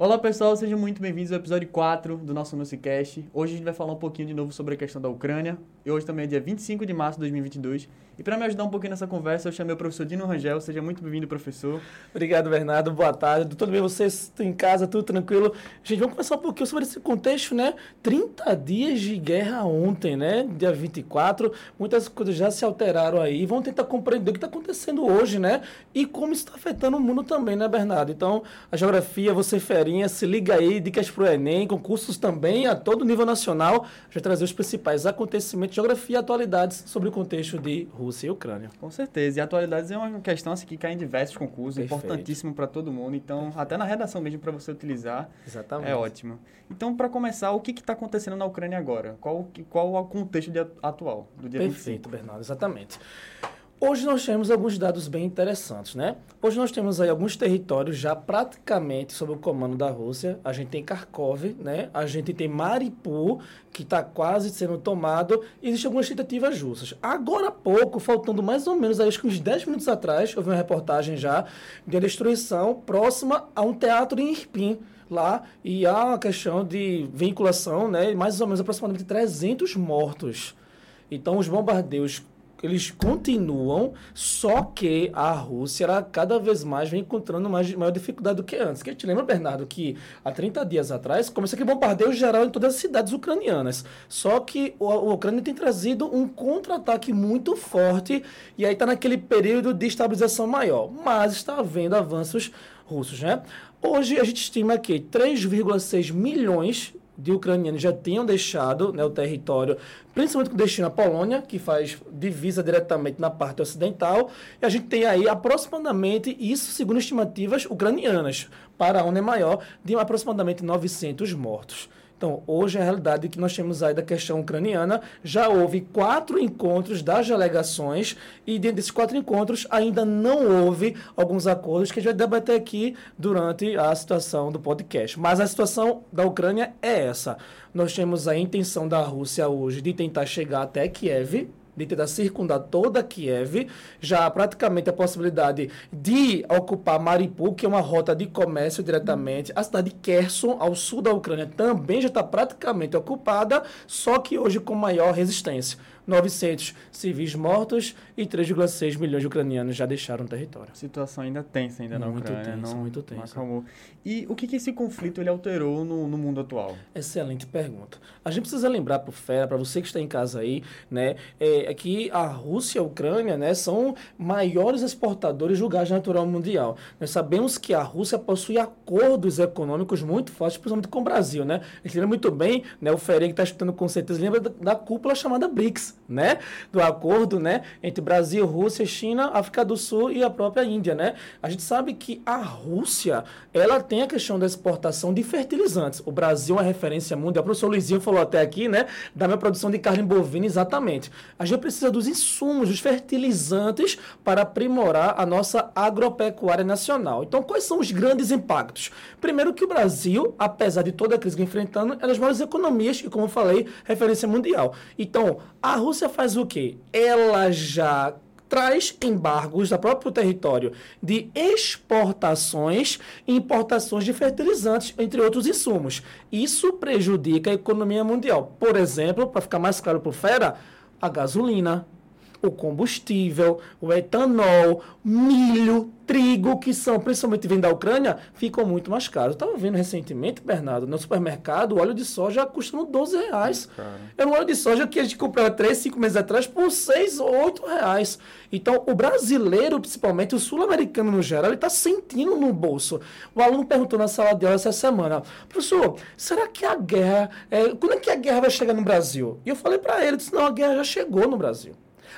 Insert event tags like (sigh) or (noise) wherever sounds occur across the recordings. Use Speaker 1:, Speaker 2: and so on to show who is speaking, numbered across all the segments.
Speaker 1: Olá pessoal, sejam muito bem-vindos ao episódio 4 do nosso Nucicast. Hoje a gente vai falar um pouquinho de novo sobre a questão da Ucrânia. E hoje também é dia 25 de março de 2022. E para me ajudar um pouquinho nessa conversa, eu chamei o professor Dino Rangel. Seja muito bem-vindo, professor.
Speaker 2: Obrigado, Bernardo. Boa tarde. Tudo bem vocês? Estão em casa, tudo tranquilo? Gente, vamos conversar um pouquinho sobre esse contexto, né? 30 dias de guerra ontem, né? Dia 24. Muitas coisas já se alteraram aí. Vamos tentar compreender o que está acontecendo hoje, né? E como isso está afetando o mundo também, né, Bernardo? Então, a geografia, você ferinha, se liga aí, dicas para o Enem, concursos também a todo nível nacional. Já trazer os principais acontecimentos, geografia e atualidades sobre o contexto de Rússia e Ucrânia.
Speaker 1: Com certeza. E atualidades é uma questão assim, que cai em diversos concursos, Perfeito. importantíssimo para todo mundo. Então, Perfeito. até na redação mesmo para você utilizar, Exatamente. é ótimo. Então, para começar, o que está acontecendo na Ucrânia agora? Qual, qual o contexto de, atual do dia
Speaker 2: Perfeito, 25? Bernardo, exatamente. Hoje nós temos alguns dados bem interessantes, né? Hoje nós temos aí alguns territórios já praticamente sob o comando da Rússia. A gente tem Kharkov, né? A gente tem Mariupol, que está quase sendo tomado. Existem algumas tentativas russas. Agora há pouco, faltando mais ou menos acho que uns 10 minutos atrás, vi uma reportagem já de destruição próxima a um teatro em Irpin lá e há uma questão de vinculação, né? Mais ou menos aproximadamente 300 mortos. Então, os bombardeios eles continuam, só que a Rússia ela cada vez mais vem encontrando mais, maior dificuldade do que antes. Que a gente lembra, Bernardo, que há 30 dias atrás começou aquele bombardeio geral em todas as cidades ucranianas. Só que o, o Ucrânia tem trazido um contra-ataque muito forte e aí está naquele período de estabilização maior. Mas está havendo avanços russos, né? Hoje a gente estima que 3,6 milhões de ucranianos já tinham deixado né, o território, principalmente com destino à Polônia, que faz divisa diretamente na parte ocidental, e a gente tem aí aproximadamente, isso segundo estimativas ucranianas, para ONU é maior, de aproximadamente 900 mortos. Então, hoje a realidade que nós temos aí da questão ucraniana, já houve quatro encontros das delegações e dentro desses quatro encontros ainda não houve alguns acordos que a gente vai debater aqui durante a situação do podcast. Mas a situação da Ucrânia é essa. Nós temos a intenção da Rússia hoje de tentar chegar até Kiev, tentar circundar toda Kiev, já praticamente a possibilidade de ocupar Mariupol, que é uma rota de comércio diretamente. A cidade de Kherson, ao sul da Ucrânia, também já está praticamente ocupada, só que hoje com maior resistência. 900 civis mortos e 3,6 milhões de ucranianos já deixaram o território.
Speaker 1: Situação ainda tensa ainda
Speaker 2: muito
Speaker 1: na Ucrânia.
Speaker 2: Tensa, não, muito tensa.
Speaker 1: Não E o que, que esse conflito ele alterou no, no mundo atual?
Speaker 2: Excelente pergunta. A gente precisa lembrar para o Fera, para você que está em casa aí, né, é, é, que a Rússia e a Ucrânia né, são maiores exportadores do gás natural mundial. Nós sabemos que a Rússia possui acordos econômicos muito fortes, principalmente com o Brasil. Né? A gente lembra muito bem, né, o Fera que está estudando com certeza, lembra da, da cúpula chamada BRICS né, do acordo, né, entre Brasil, Rússia, China, África do Sul e a própria Índia, né? A gente sabe que a Rússia, ela tem a questão da exportação de fertilizantes. O Brasil é referência mundial. O professor Luizinho falou até aqui, né, da minha produção de carne bovina, exatamente. A gente precisa dos insumos, dos fertilizantes para aprimorar a nossa agropecuária nacional. Então, quais são os grandes impactos? Primeiro que o Brasil, apesar de toda a crise que enfrentando, é das maiores economias e, como eu falei, referência mundial. Então, a Rússia faz o quê? Ela já traz embargos do próprio território de exportações e importações de fertilizantes, entre outros insumos. Isso prejudica a economia mundial. Por exemplo, para ficar mais claro para o Fera, a gasolina, o combustível, o etanol, milho, trigo, que são principalmente vem da Ucrânia, ficam muito mais caros. Estava vendo recentemente, Bernardo, no supermercado, o óleo de soja custando 12 reais. É um óleo de soja que a gente comprava 3, 5 meses atrás por 6 ou 8 reais. Então, o brasileiro, principalmente, o sul-americano no geral, ele está sentindo no bolso. O aluno perguntou na sala de aula essa semana, professor, será que a guerra, é, quando é que a guerra vai chegar no Brasil? E eu falei para ele, disse, não, a guerra já chegou no Brasil.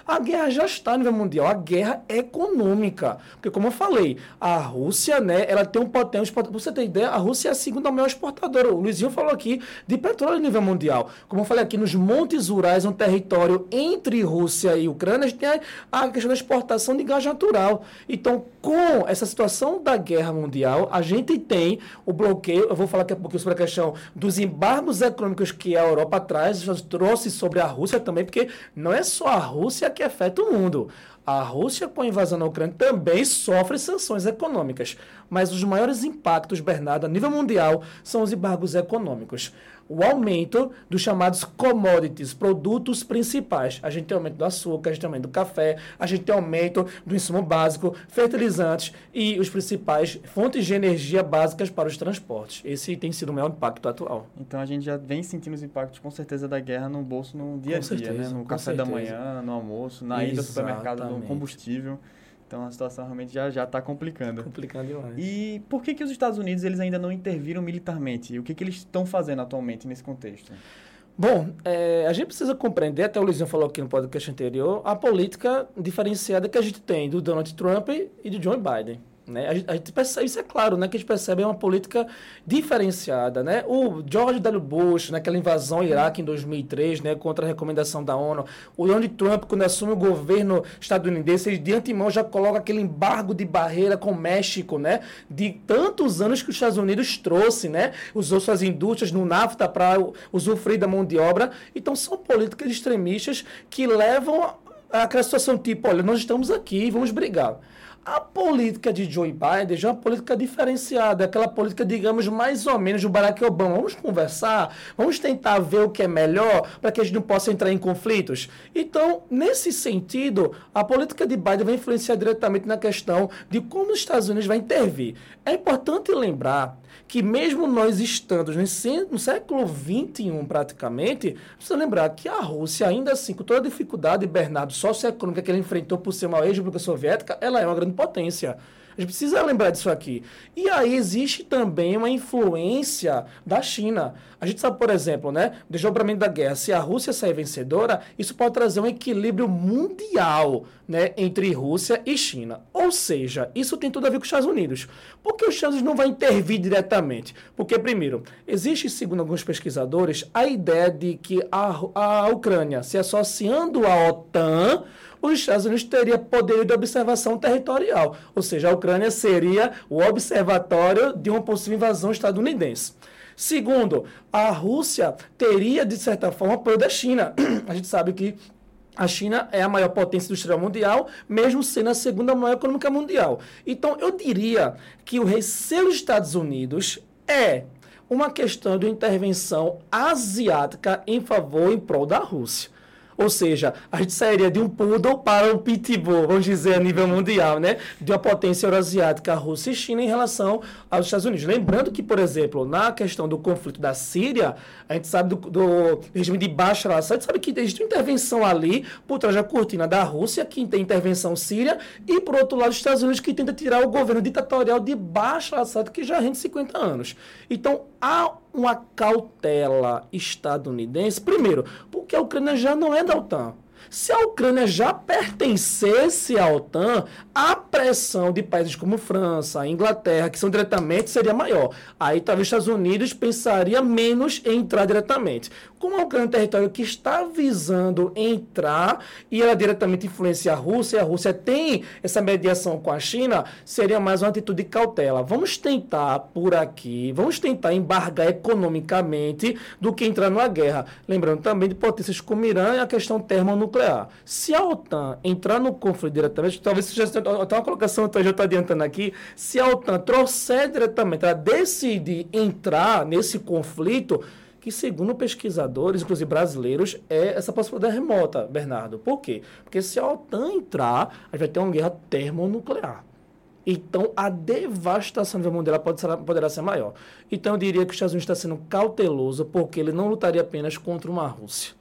Speaker 2: A guerra já está a nível mundial, a guerra econômica. Porque, como eu falei, a Rússia, né, ela tem um potência. Para você ter ideia, a Rússia é a segunda maior exportadora. O Luizinho falou aqui de petróleo a nível mundial. Como eu falei aqui, nos Montes Urais, um território entre Rússia e Ucrânia, a gente tem a, questão da exportação de gás natural. Então, com essa situação da guerra mundial, a gente tem o bloqueio. Eu vou falar aqui um pouquinho sobre a questão dos embargos econômicos que a Europa traz, trouxe sobre a Rússia também, porque não é só a Rússia Rússia que afeta o mundo. A Rússia, com a invasão na Ucrânia, também sofre sanções econômicas. Mas os maiores impactos, Bernardo, a nível mundial, são os embargos econômicos o aumento dos chamados commodities, produtos principais. A gente tem aumento do açúcar, a gente tem aumento do café, a gente tem aumento do insumo básico, fertilizantes e os principais fontes de energia básicas para os transportes. Esse tem sido o maior impacto atual.
Speaker 1: Então a gente já vem sentindo os impactos com certeza da guerra no bolso no dia a dia, né? certeza, né? No café certeza. da manhã, no almoço, na ida ao supermercado, no combustível. Então a situação realmente já já está complicando.
Speaker 2: Complicando demais.
Speaker 1: E por que que os Estados Unidos eles ainda não interviram militarmente? O que que eles estão fazendo atualmente nesse contexto?
Speaker 2: Bom, é, a gente precisa compreender, até o Luizinho falou aqui no podcast anterior, a política diferenciada que a gente tem do Donald Trump e de Joe Biden. Né? A, gente, a gente percebe, isso é claro, né? que a gente percebe uma política diferenciada. Né? O George W. Bush, naquela invasão ao Iraque em 2003, né? contra a recomendação da ONU, o Donald Trump, quando assume o governo estadunidense, ele de antemão já coloca aquele embargo de barreira com o México, né? de tantos anos que os Estados Unidos trouxe, né? usou suas indústrias no NAFTA para usufruir da mão de obra. Então, são políticas extremistas que levam àquela situação tipo, olha, nós estamos aqui, vamos brigar. A política de Joe Biden já é uma política diferenciada, aquela política, digamos, mais ou menos do Barack Obama. Vamos conversar, vamos tentar ver o que é melhor para que a gente não possa entrar em conflitos. Então, nesse sentido, a política de Biden vai influenciar diretamente na questão de como os Estados Unidos vai intervir. É importante lembrar que mesmo nós estando no século XXI praticamente, precisa lembrar que a Rússia, ainda assim, com toda a dificuldade, Bernardo, socioeconômica que ela enfrentou por ser uma ex-república soviética, ela é uma grande potência. A gente precisa lembrar disso aqui. E aí existe também uma influência da China. A gente sabe, por exemplo, né, desdobramento da guerra, se a Rússia sair vencedora, isso pode trazer um equilíbrio mundial né, entre Rússia e China. Ou seja, isso tem tudo a ver com os Estados Unidos. Por que os Estados Unidos não vai intervir diretamente? Porque, primeiro, existe, segundo alguns pesquisadores, a ideia de que a, a Ucrânia se associando à OTAN os Estados Unidos teria poder de observação territorial, ou seja, a Ucrânia seria o observatório de uma possível invasão estadunidense. Segundo, a Rússia teria, de certa forma, apoio da China. (clears throat) A gente sabe que a China é a maior potência industrial mundial, mesmo sendo a segunda maior econômica mundial. Então, eu diria que o receio dos Estados Unidos é uma questão de intervenção asiática em favor, em prol da Rússia. Ou seja, a gente sairia de um poodle para um pitbull, vamos dizer, a nível mundial, né? De uma potência euroasiática, Rússia e China em relação aos Estados Unidos. Lembrando que, por exemplo, na questão do conflito da Síria, a gente sabe do, do regime de Bashar al-Assad, sabe que existe uma intervenção ali por trás da cortina da Rússia, que tem intervenção síria, e por outro lado, os Estados Unidos que tenta tirar o governo ditatorial de Bashar al-Assad, que já rende 50 anos. Então, há uma cautela estadunidense, primeiro, porque a Ucrânia já não é da OTAN. Se a Ucrânia já pertencesse à OTAN, a pressão de países como França, Inglaterra, que são diretamente, seria maior. Aí talvez os Estados Unidos pensaria menos em entrar diretamente. Como a Ucrânia é um território que está visando entrar e ela diretamente influencia a Rússia, e a Rússia tem essa mediação com a China, seria mais uma atitude de cautela. Vamos tentar por aqui, vamos tentar embargar economicamente do que entrar numa guerra. Lembrando também de potências como Irã e a questão termonuclear nuclear. Se a OTAN entrar no conflito diretamente, talvez seja até uma colocação, eu já estou adiantando aqui, se a OTAN trouxer diretamente, ela decidir entrar nesse conflito, que segundo pesquisadores, inclusive brasileiros, é essa possibilidade remota, Bernardo. Por quê? Porque se a OTAN entrar, a gente vai ter uma guerra termonuclear. Então, a devastação do mundial pode ser, poderá ser maior. Então, eu diria que os Estados Unidos está sendo cauteloso porque ele não lutaria apenas contra uma Rússia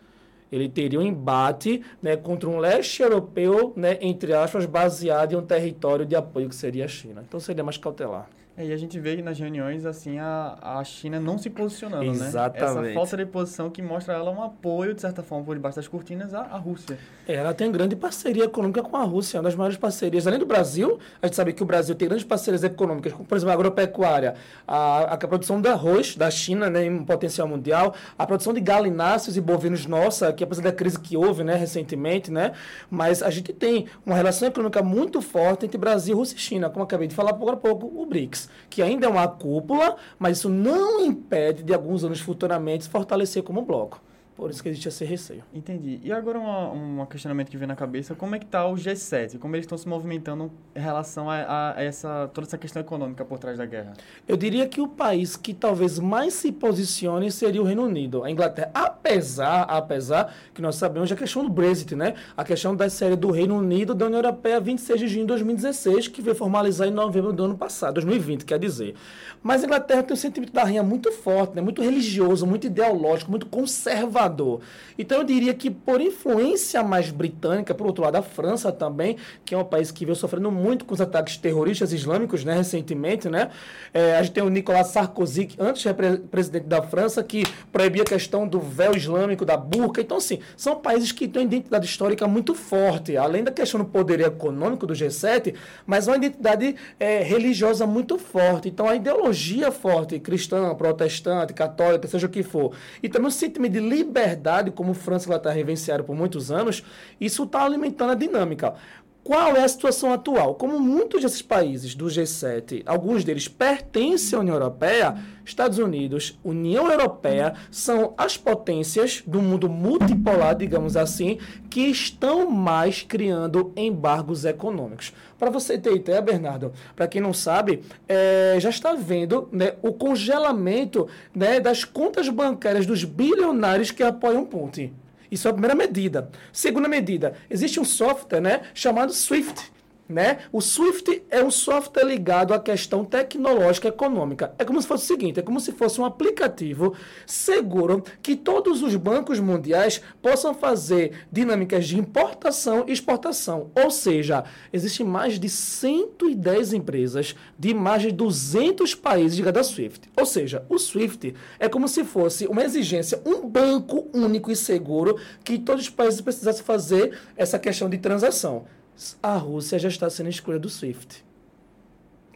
Speaker 2: ele teria um embate né, contra um leste europeu, né, entre aspas, baseado em um território de apoio que seria a China. Então seria mais cautelar.
Speaker 1: É, e a gente vê nas reuniões, assim, a, a China não se posicionando,
Speaker 2: Exatamente.
Speaker 1: né? Essa falta de posição que mostra ela um apoio, de certa forma, por debaixo das cortinas, à, à Rússia.
Speaker 2: É, ela tem grande parceria econômica com a Rússia, uma das maiores parcerias. Além do Brasil, a gente sabe que o Brasil tem grandes parcerias econômicas, como, por exemplo, a agropecuária, a, a produção de arroz da China, né, em potencial mundial, a produção de galináceos e bovinos nossa, que apesar da crise que houve, né, recentemente, né, mas a gente tem uma relação econômica muito forte entre Brasil, Rússia e China, como acabei de falar agora há pouco, o BRICS que ainda é uma cúpula, mas isso não impede de alguns anos futuramente se fortalecer como bloco. Por isso que existe esse receio.
Speaker 1: Entendi. E agora um, um questionamento que vem na cabeça, como é que está o G7? Como eles estão se movimentando em relação a, a, essa, toda essa questão econômica por trás da guerra?
Speaker 2: Eu diria que o país que talvez mais se posicione seria o Reino Unido, a Inglaterra. Apesar, apesar que nós sabemos a questão do Brexit, né? A questão da série do Reino Unido da União Europeia 26 de junho de 2016, que veio formalizar em novembro do ano passado, 2020, quer dizer. Mas a Inglaterra tem um sentimento da rainha muito forte, né? muito religioso, muito ideológico, muito conservador. Então eu diria que por influência mais britânica, por outro lado, a França também, que é um país que veio sofrendo muito com os ataques terroristas islâmicos, né, recentemente, né? É, a gente tem o Nicolas Sarkozy, que antes era presidente da França, que proibia a questão do véu islâmico, da burca. Então, assim, são países que têm uma identidade histórica muito forte, além da questão do poder econômico do G7, mas uma identidade é, religiosa muito forte. Então, a ideologia forte, cristã, protestante, católica, seja o que for, e também o sentimento de liberdade, como França e Inglaterra vivenciaram por muitos anos, isso está alimentando a dinâmica. Qual é a situação atual? Como muitos desses países do G7, alguns deles pertencem à União Europeia, Estados Unidos, União Europeia, são as potências do mundo multipolar, digamos assim, que estão mais criando embargos econômicos. Para você ter ideia, Bernardo, para quem não sabe, é, já está vendo né, o congelamento né, das contas bancárias dos bilionários que apoiam Putin. Isso é a primeira medida. Segunda medida, existe um software né, chamado Swift. Né? O Swift é um software ligado à questão tecnológica econômica. É como se fosse o seguinte: é como se fosse um aplicativo seguro que todos os bancos mundiais possam fazer dinâmicas de importação e exportação. Ou seja, existem mais de 110 empresas de mais de 200 países ligadas ao Swift. Ou seja, o Swift é como se fosse uma exigência, um banco único e seguro que todos os países precisassem fazer essa questão de transação a Rússia já está sendo escolha do SWIFT.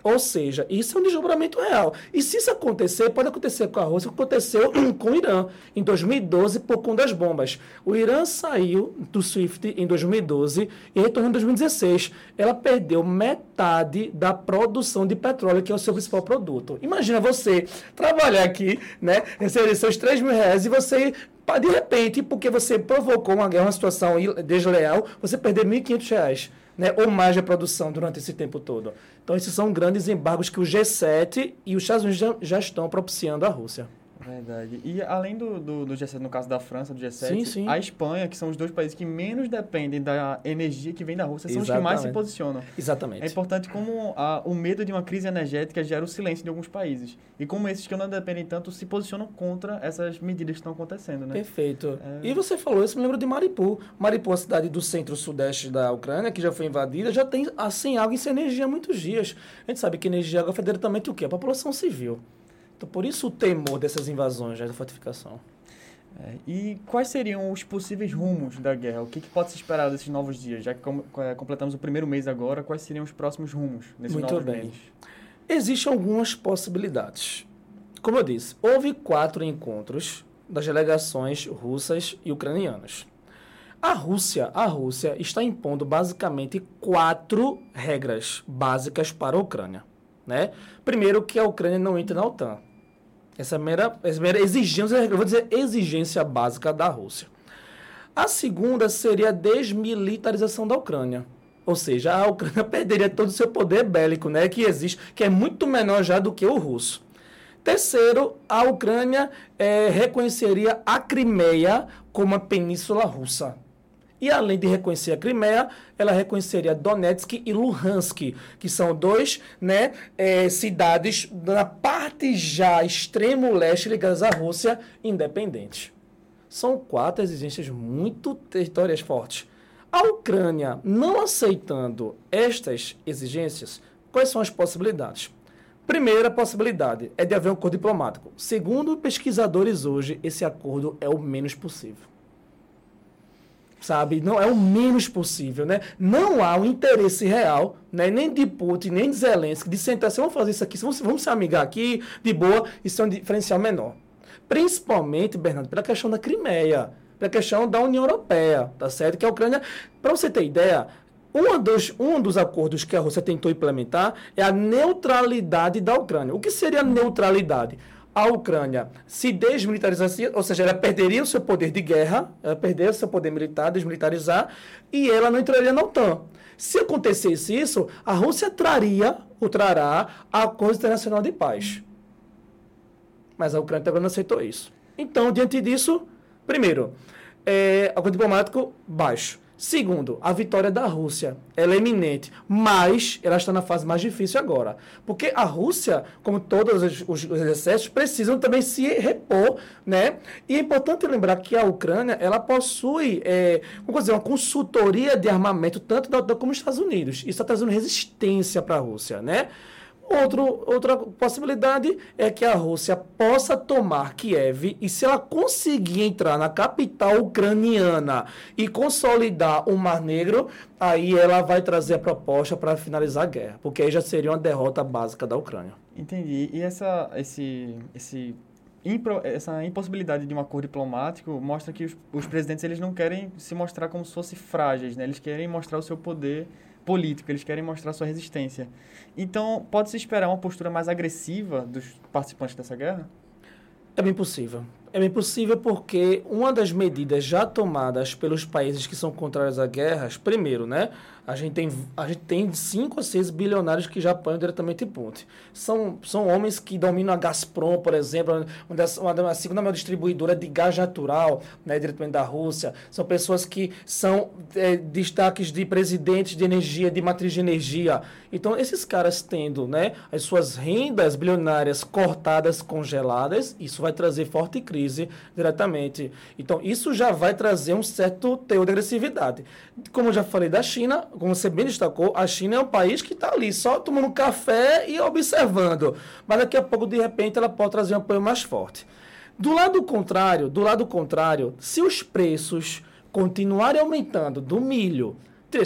Speaker 2: Ou seja, isso é um desdobramento real. E se isso acontecer, pode acontecer com a Rússia, aconteceu (clears throat) com o Irã em 2012 por conta das bombas. O Irã saiu do SWIFT em 2012 e retornou em 2016. Ela perdeu metade da produção de petróleo, que é o seu principal produto. Imagina você trabalhar aqui, né, receber seus 3 mil reais e você de repente, porque você provocou uma guerra, uma situação desleal, você perder R$ 1.500, né, ou mais de produção durante esse tempo todo. Então, esses são grandes embargos que o G7 e os Estados Unidos já, já estão propiciando à Rússia.
Speaker 1: Verdade. E além do, do, do, G7, no caso da França, do G7, sim, sim. a Espanha, que são os dois países que menos dependem da energia que vem da Rússia, são Exatamente. os que mais se posicionam.
Speaker 2: Exatamente.
Speaker 1: É importante como a, o medo de uma crise energética gera o silêncio de alguns países. E como esses que não dependem tanto se posicionam contra essas medidas que estão acontecendo, né?
Speaker 2: Perfeito. É... E você falou isso, me lembro de Mariupol. Mariupol, a cidade do centro-sudeste da Ucrânia, que já foi invadida, já tem sem água e sem energia há muitos dias. A gente sabe que energia e água é diretamente o quê? A população civil. Então, por isso o temor dessas invasões, da fortificação.
Speaker 1: É, e quais seriam os possíveis rumos da guerra? O que, que, pode se esperar desses novos dias? Já que com, é, completamos o primeiro mês agora, quais seriam os próximos rumos desses Muito novos bem.
Speaker 2: Existem algumas possibilidades. Como eu disse, houve quatro encontros das delegações russas e ucranianas. A Rússia, a Rússia está impondo basicamente quatro regras básicas para a Ucrânia. Né? Primeiro, que a Ucrânia não entre na OTAN. Essa é a primeira, essa é a primeira exigência, eu vou dizer exigência básica da Rússia. A segunda seria a desmilitarização da Ucrânia. Ou seja, a Ucrânia (laughs) perderia todo o seu poder bélico, né, que existe, que é muito menor já do que o russo. Terceiro, a Ucrânia é, reconheceria a Crimeia como a península russa. E além de reconhecer a Crimeia, ela reconheceria Donetsk e Luhansk, que são dois né, é, cidades na parte já extremo leste ligadas à Rússia independentes. São quatro exigências muito territoriais fortes. A Ucrânia não aceitando estas exigências, quais são as possibilidades? Primeira possibilidade é de haver um acordo diplomático. Segundo pesquisadores hoje, esse acordo é o menos possível sabe? Não é o menos possível, né? Não há um interesse real, né? Nem de Putin, nem de Zelensky, de sentar assim, vamos fazer isso aqui, vamos, vamos se amigar aqui, de boa, isso é um diferencial menor. Principalmente, Bernardo, pela questão da Crimeia, pela questão da União Europeia, tá certo? Que a Ucrânia, para você ter ideia, um dos, um dos acordos que a Rússia tentou implementar é a neutralidade da Ucrânia. O que seria neutralidade? A Ucrânia se desmilitarizaria, ou seja, ela perderia o seu poder de guerra, ela perderia o seu poder militar, desmilitarizar, e ela não entraria na OTAN. Se acontecesse isso, a Rússia traria, ou trará, a Acordo Internacional de Paz. Mas a Ucrânia também não aceitou isso. Então, diante disso, primeiro, é, acordo diplomático baixo. Segundo, a vitória da Rússia ela é iminente, mas ela está na fase mais difícil agora. Porque a Rússia, como todos os, os, os exércitos, precisam também se repor, né? E é importante lembrar que a Ucrânia, ela possui, é, como dizer, uma consultoria de armamento, tanto da OTAN como dos Estados Unidos. Isso está trazendo resistência para a Rússia, né? Outro, outra possibilidade é que a Rússia possa tomar Kiev e, se ela conseguir entrar na capital ucraniana e consolidar o Mar Negro, aí ela vai trazer a proposta para finalizar a guerra, porque aí já seria uma derrota básica da Ucrânia.
Speaker 1: Entendi. E essa, esse, esse essa impossibilidade de um acordo diplomático mostra que os, os presidentes eles não querem se mostrar como se fossem frágeis, né? Eles querem mostrar o seu poder político, eles querem mostrar sua resistência. Então, pode-se esperar uma postura mais agressiva dos participantes dessa guerra?
Speaker 2: É bem possível. É bem possível porque uma das medidas já tomadas pelos países que são contrários a guerras, primeiro, né? A gente tem, a gente tem 5 a 6 bilionários que já apoiam diretamente ponte. São, são homens que dominam a Gazprom, por exemplo, uma, das, uma, uma segunda maior distribuidora de gás natural, né, diretamente da Rússia. São pessoas que são é, destaques de presidentes de energia, de matriz de energia. Então, esses caras tendo né, as suas rendas bilionárias cortadas, congeladas, isso vai trazer forte crise diretamente. Então, isso já vai trazer um certo teor de agressividade. Como eu já falei da China, como você bem destacou, a China é um país que está ali só tomando café e observando. Mas daqui a pouco, de repente, ela pode trazer um apoio mais forte. Do lado contrário, do lado contrário, se os preços continuarem aumentando do milho,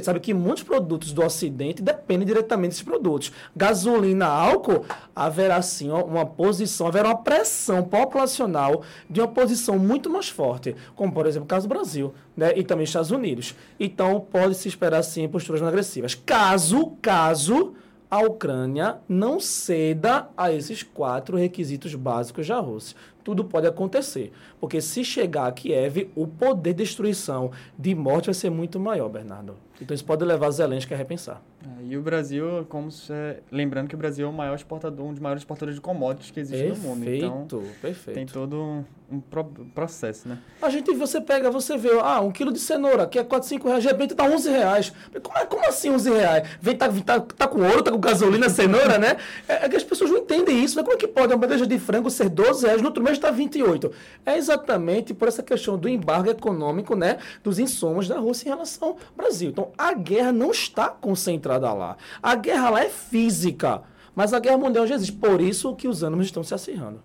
Speaker 2: sabe que muitos produtos do Ocidente dependem diretamente desses produtos. Gasolina, álcool, haverá sim uma posição, haverá uma pressão populacional de uma posição muito mais forte, como por exemplo o caso do Brasil, né? E também Estados Unidos. Então pode se esperar sim posturas agressivas. Caso, caso a Ucrânia não ceda a esses quatro requisitos básicos da Rússia. Tudo pode acontecer, porque se chegar a Kiev, o poder de destruição, de morte vai ser muito maior, Bernardo. Então isso pode levar Zelensky a repensar.
Speaker 1: É, e o Brasil, como se, é, lembrando que o Brasil é o maior exportador, um dos maiores exportadores de commodities que existe perfeito, no mundo. Então,
Speaker 2: perfeito.
Speaker 1: tem todo um, um pro, processo, né?
Speaker 2: A gente, você pega, você vê, ah, um quilo de cenoura, que é 4, 5 reais, de repente tá 11 reais. Como, é, como assim 11 reais? Vem, tá, tá, tá com ouro, tá com gasolina, cenoura, né? É, é, que as pessoas não entendem isso, né? Como é que pode uma bandeja de frango ser 12 reais, no outro mês está 28? É exatamente por essa questão do embargo econômico, né? Dos insumos da Rússia em relação ao Brasil. Então, a guerra não está concentrada lá. A guerra lá é física, mas a guerra mundial já existe. Por isso que os ânimos estão se acirrando.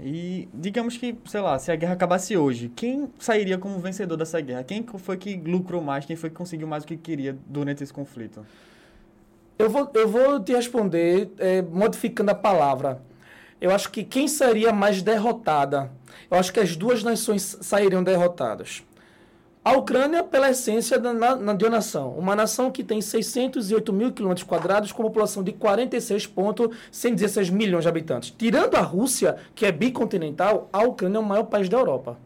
Speaker 1: E digamos que, sei lá, se a guerra acabasse hoje, quem sairia como vencedor dessa guerra? Quem foi que lucrou mais? Quem foi que conseguiu mais o que queria durante esse conflito?
Speaker 2: Eu vou, eu vou te responder é, modificando a palavra. Eu acho que quem seria mais derrotada? Eu acho que as duas nações sairiam derrotadas. A Ucrânia, pela essência da, na, de uma nação, uma nação que tem 608 mil quilômetros quadrados, com população de 46,116 milhões de habitantes. Tirando a Rússia, que é bicontinental, a Ucrânia é o maior país da Europa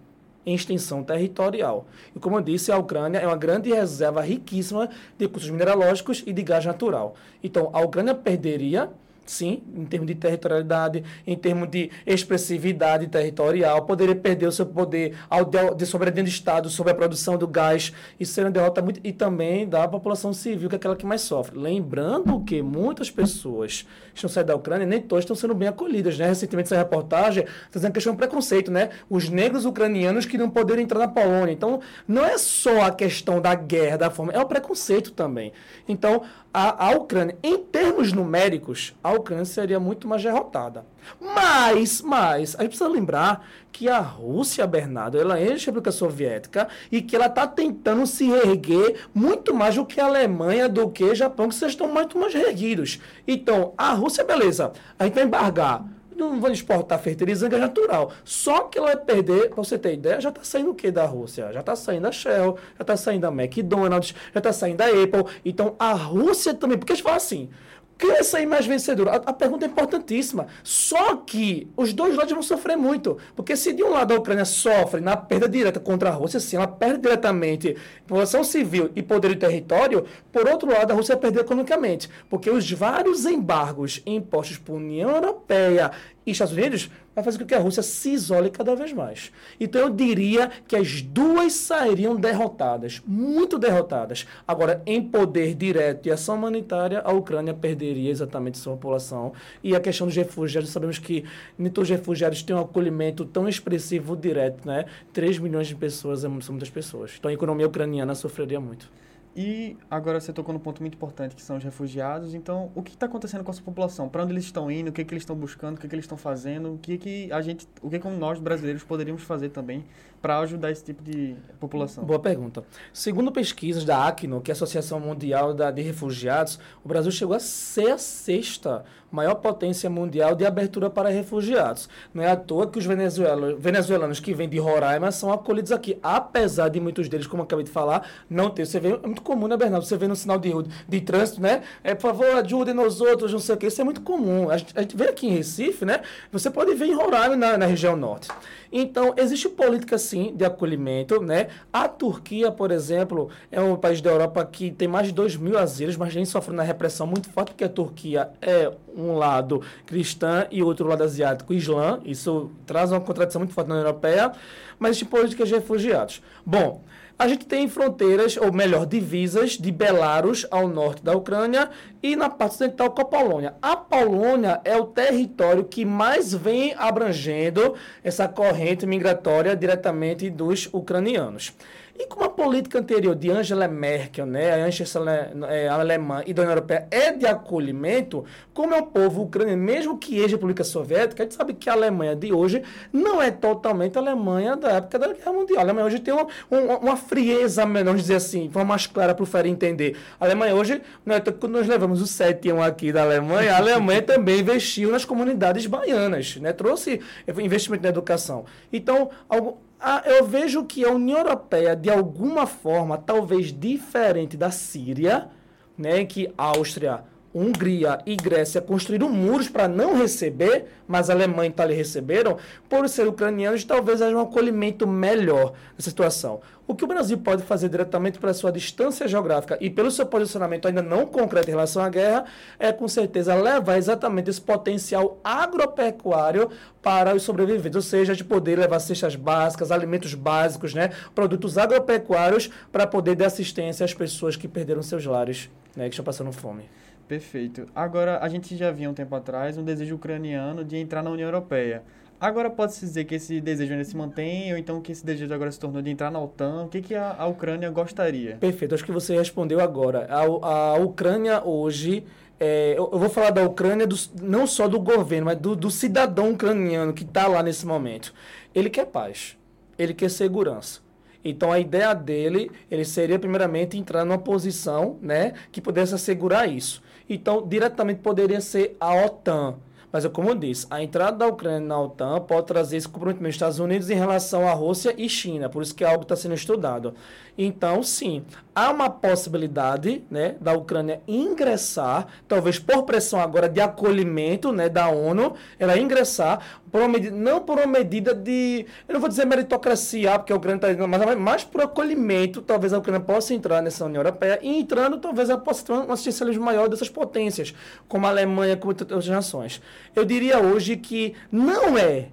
Speaker 2: em extensão territorial. E como eu disse, a Ucrânia é uma grande reserva riquíssima de recursos mineralógicos e de gás natural. Então, a Ucrânia perderia sim, em termos de territorialidade, em termos de expressividade territorial, poderia perder o seu poder ao de, de soberania do Estado sobre a produção do gás. Isso seria uma derrota muito. E também da população civil, que é aquela que mais sofre. Lembrando que muitas pessoas estão saindo da Ucrânia, nem todas estão sendo bem acolhidas. Né? Recentemente, essa reportagem está dizendo questão de preconceito. Né? Os negros ucranianos que não poderiam entrar na Polônia. Então, não é só a questão da guerra, da fome, é o preconceito também. Então, a, a Ucrânia, em termos numéricos, a Ucrânia seria muito mais derrotada. Mas, mas, a gente precisa lembrar que a Rússia, Bernardo, ela é a República Soviética e que ela está tentando se erguer muito mais do que a Alemanha, do que o Japão, que vocês estão muito mais erguidos. Então, a Rússia, beleza, a gente vai embargar não vão exportar fertilizante é natural. Só que ela vai perder, para você ter ideia, já está saindo o que da Rússia? Já está saindo a Shell, já está saindo a McDonald's, já está saindo a Apple. Então a Rússia também, porque eles falam assim, Quem sair mais vencedor? A, a, pergunta é importantíssima. Só que os dois lados vão sofrer muito. Porque se de um lado a Ucrânia sofre na perda direta contra a Rússia, sim, ela perde diretamente população civil e poder de território, por outro lado, a Rússia perde economicamente. Porque os vários embargos impostos por União Europeia e Estados Unidos vai fazer com que a Rússia se isole cada vez mais. Então eu diria que as duas sairiam derrotadas, muito derrotadas. Agora, em poder direto e ação humanitária, a Ucrânia perderia exatamente sua população. E a questão dos refugiados, sabemos que nem todos os refugiados têm um acolhimento tão expressivo direto, né? 3 milhões de pessoas são muitas pessoas. Então a economia ucraniana sofreria muito.
Speaker 1: E agora você tocou num ponto muito importante, que são os refugiados. Então, o que está acontecendo com essa população? Para onde eles estão indo? O que, que eles estão buscando? O que, que eles estão fazendo? O que, que a gente, o que, que nós brasileiros poderíamos fazer também para ajudar esse tipo de população?
Speaker 2: Boa pergunta. Segundo pesquisas da ACNO, que é a Associação Mundial de Refugiados, o Brasil chegou a ser a sexta maior potência mundial de abertura para refugiados. Não é à toa que os venezuelanos, que vêm de Roraima são acolhidos aqui, apesar de muitos deles, como eu acabei de falar, não ter. Você vê, é muito comum, né, Bernardo? Você vê no sinal de, de trânsito, né? É, por favor, ajudem nos outros, não sei o que. Isso é muito comum. A gente, a gente vê aqui em Recife, né? Você pode ver em Roraima, na, na região norte. Então, existe política, sim, de acolhimento, né? A Turquia, por exemplo, é um país da Europa que tem mais de 2 mil asilos, mas vem sofrendo uma repressão muito forte, porque a Turquia é um lado cristã e outro lado asiático, islã. Isso traz uma contradição muito forte na União Europeia, mas existe políticas de refugiados. Bom, a gente tem fronteiras, ou melhor, divisas de Belarus ao norte da Ucrânia e na parte ocidental com a Polônia. A Polônia é o território que mais vem abrangendo essa corrente migratória diretamente dos ucranianos. E como a política anterior de Angela Merkel, né, a chanceler é, alemã e da União Europeia é de acolhimento, como é um povo ucraniano, mesmo que ex República Soviética, a gente sabe que a Alemanha de hoje não é totalmente a Alemanha da época da Guerra Mundial. A Alemanha hoje tem uma, uma, uma frieza menor, vamos dizer assim, de forma mais clara para o Ferry entender. A Alemanha hoje, né, quando nós levamos o 7 aqui da Alemanha, a Alemanha (laughs) também investiu nas comunidades baianas, né, trouxe investimento na educação. Então, algo, eu vejo que a União Europeia, de alguma forma, talvez diferente da Síria, né, que Áustria, Hungria e Grécia construíram muros para não receber, mas a Alemanha e Itália receberam, por ser ucranianos, talvez haja um acolhimento melhor nessa situação. O que o Brasil pode fazer diretamente pela sua distância geográfica e pelo seu posicionamento ainda não concreto em relação à guerra é, com certeza, levar exatamente esse potencial agropecuário para os sobreviventes, ou seja, de poder levar cestas básicas, alimentos básicos, né, produtos agropecuários para poder dar assistência às pessoas que perderam seus lares, né, que estão passando fome.
Speaker 1: Perfeito. Agora, a gente já via um tempo atrás um desejo ucraniano de entrar na União Europeia. Agora pode-se dizer que esse desejo ainda se mantém, ou então que esse desejo agora se tornou de entrar na OTAN. O que, que a, a Ucrânia gostaria?
Speaker 2: Perfeito, acho que você respondeu agora. A, a Ucrânia hoje. É, eu, eu, vou falar da Ucrânia do, não só do governo, mas do, do cidadão ucraniano que está lá nesse momento. Ele quer paz, ele quer segurança. Então a ideia dele, ele seria primeiramente entrar numa posição, né, que pudesse assegurar isso. Então, diretamente poderia ser a OTAN. Mas, como eu disse, a entrada da Ucrânia na OTAN pode trazer esse comprometimento dos Estados Unidos em relação à Rússia e China, por isso que é algo que está sendo estudado. Então, sim, há uma possibilidade né, da Ucrânia ingressar, talvez por pressão agora de acolhimento né, da ONU, ela ingressar, por uma medida, não por uma medida de, eu não vou dizer meritocracia, porque a Ucrânia está mas mais por acolhimento, talvez a Ucrânia possa entrar nessa União Europeia, e entrando, talvez ela possa ter um assistencialismo maior dessas potências, como a Alemanha, como outras nações. Eu diria hoje que não é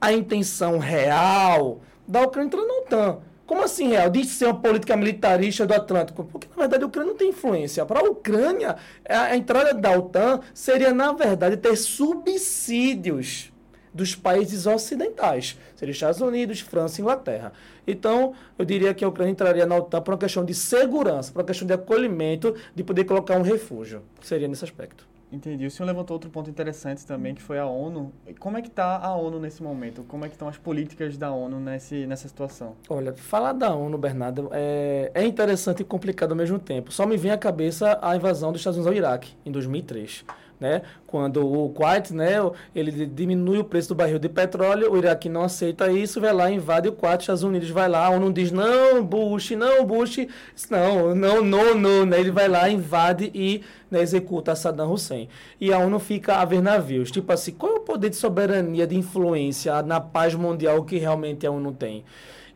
Speaker 2: a intenção real da Ucrânia entrar na OTAN como assim, real? Diz ser uma política militarista do Atlântico. Porque, na verdade, a Ucrânia não tem influência. Para a Ucrânia, a entrada da OTAN seria, na verdade, ter subsídios dos países ocidentais. Seria Estados Unidos, França e Inglaterra. Então, eu diria que a Ucrânia entraria na OTAN por uma questão de segurança, por uma questão de acolhimento, de poder colocar um refúgio. Seria nesse aspecto.
Speaker 1: Entendi. O senhor levantou outro ponto interessante também, que foi a ONU. Como é que está a ONU nesse momento? Como é que estão as políticas da ONU nesse, nessa situação?
Speaker 2: Olha, falar da ONU, Bernardo, é, é interessante e complicado ao mesmo tempo. Só me vem à cabeça a invasão dos Estados Unidos ao Iraque, em 2003. Né? Quando o Kuwait, né, ele diminui o preço do barril de petróleo, o Iraque não aceita isso, vai lá, invade o Kuwait, os Estados Unidos vai lá, a ONU diz, não, Bush, não, Bush, não, não, não, não, né? Ele vai lá, invade e né, executa Saddam Hussein. E a ONU fica a ver navios. Tipo assim, qual é o poder de soberania, de influência na paz mundial que realmente a ONU tem?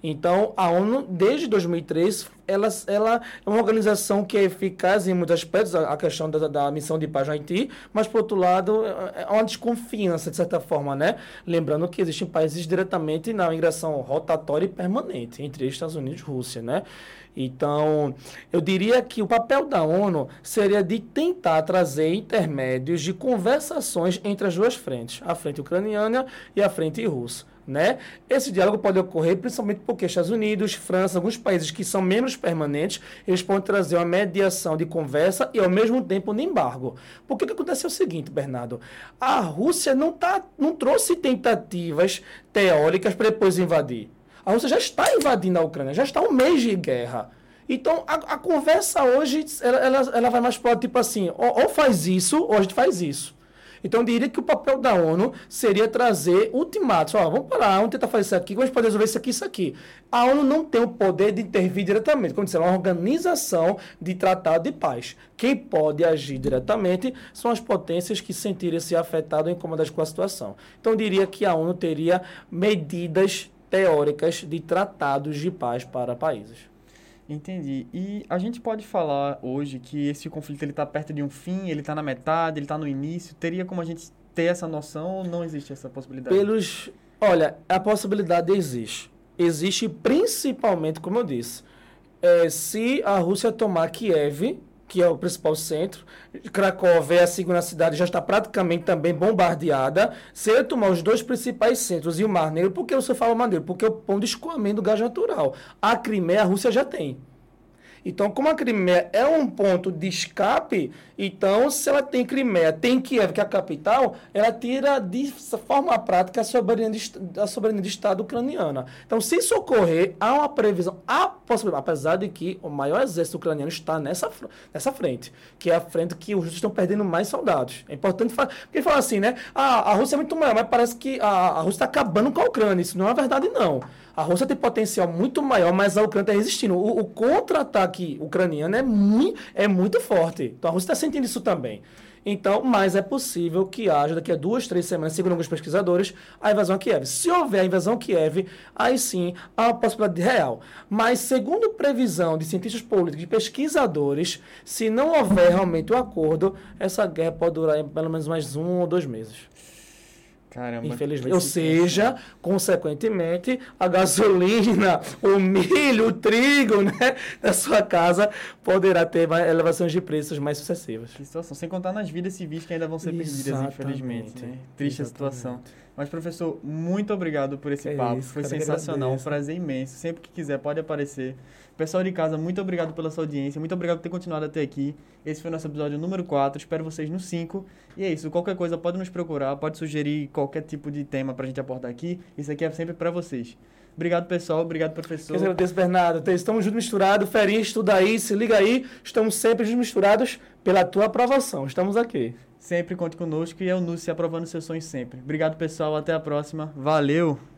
Speaker 2: Então, a ONU, desde 2003, ela, ela é uma organização que é eficaz em muitos aspectos, a, a questão da, da, missão de paz no Haiti, mas, por outro lado, é, é uma desconfiança, de certa forma, né? Lembrando que existem países diretamente na migração rotatória e permanente, entre Estados Unidos e Rússia, né? Então, eu diria que o papel da ONU seria de tentar trazer intermédios de conversações entre as duas frentes, a frente ucraniana e a frente russa. Né? Esse diálogo pode ocorrer principalmente porque Estados Unidos, França, alguns países que são membros permanentes, eles podem trazer uma mediação de conversa e ao mesmo tempo um embargo. Porque o que acontece é o seguinte, Bernardo, a Rússia não, tá, não trouxe tentativas teóricas para depois invadir. A Rússia já está invadindo a Ucrânia, já está um mês de guerra. Então, a, a conversa hoje, ela, ela, ela vai mais para tipo assim, ou, ou faz isso, ou a gente faz isso. Então, eu diria que o papel da ONU seria trazer ultimatos. Ó, vamos parar, vamos tentar fazer isso aqui, vamos poder resolver isso aqui, isso aqui. A ONU não tem o poder de intervir diretamente. Como disse, é uma organização de tratado de paz. Quem pode agir diretamente são as potências que sentirem-se afetadas ou incomodadas com a situação. Então, eu diria que a ONU teria medidas teóricas de tratados de paz para países.
Speaker 1: Entendi. E a gente pode falar hoje que esse conflito ele está perto de um fim, ele está na metade, ele está no início. Teria como a gente ter essa noção ou não existe essa possibilidade?
Speaker 2: Pelos, olha, a possibilidade existe. Existe principalmente, como eu disse, é, se a Rússia tomar Kiev, que é o principal centro, Cracóvia é a segunda cidade, já está praticamente também bombardeada. Se ele tomar os dois principais centros e o Mar Negro, por que você fala Mar Negro? Porque é o ponto de escoamento do gás natural. A Crimeia, a Rússia já tem. Então, como a Crimeia é um ponto de escape, então, se ela tem Crimeia, tem Kiev, que é a capital, ela tira de forma prática a soberania de, a soberania de Estado ucraniana. Então, se isso ocorrer, há uma previsão, há possibilidade, apesar de que o maior exército ucraniano está nessa, nessa frente, que é a frente que os russos estão perdendo mais soldados. É importante falar, porque fala assim, né? Ah, a Rússia é muito maior, mas parece que a, a Rússia está acabando com a Ucrânia. Isso não é verdade, não. A Rússia tem potencial muito maior, mas a Ucrânia está resistindo. O, o contra-ataque ucraniano é muito, é muito forte. Então a Rússia está sentindo isso também. Então, mas é possível que haja daqui a duas, três semanas, segundo alguns pesquisadores, a invasão a Kiev. Se houver a invasão a Kiev, aí sim há uma possibilidade real. Mas, segundo previsão de cientistas políticos, de pesquisadores, se não houver realmente o um acordo, essa guerra pode durar pelo menos mais um ou dois meses. Caramba. Infelizmente. Ou seja, consequentemente, a gasolina, (laughs) o milho, o trigo, né, da sua casa poderá ter elevações de preços mais sucessivas.
Speaker 1: Que situação. Sem contar nas vidas civis que ainda vão ser Exatamente. perdidas, infelizmente. Né? Triste Exatamente. a situação. Mas, professor, muito obrigado por esse é papo. Isso, Foi sensacional, um prazer imenso. Sempre que quiser, pode aparecer. Pessoal de casa, muito obrigado pela sua audiência, muito obrigado por ter continuado até aqui. Esse foi o nosso episódio número 4, espero vocês no 5. E é isso, qualquer coisa pode nos procurar, pode sugerir qualquer tipo de tema pra gente abordar aqui. Isso aqui é sempre para vocês. Obrigado, pessoal. Obrigado, professor. Eu
Speaker 2: agradeço, Bernardo. Estamos juntos misturados. Ferinha, estuda aí, se liga aí. Estamos sempre juntos misturados pela tua aprovação. Estamos aqui.
Speaker 1: Sempre conte conosco e é o Núcio aprovando seus sonhos sempre. Obrigado, pessoal. Até a próxima. Valeu!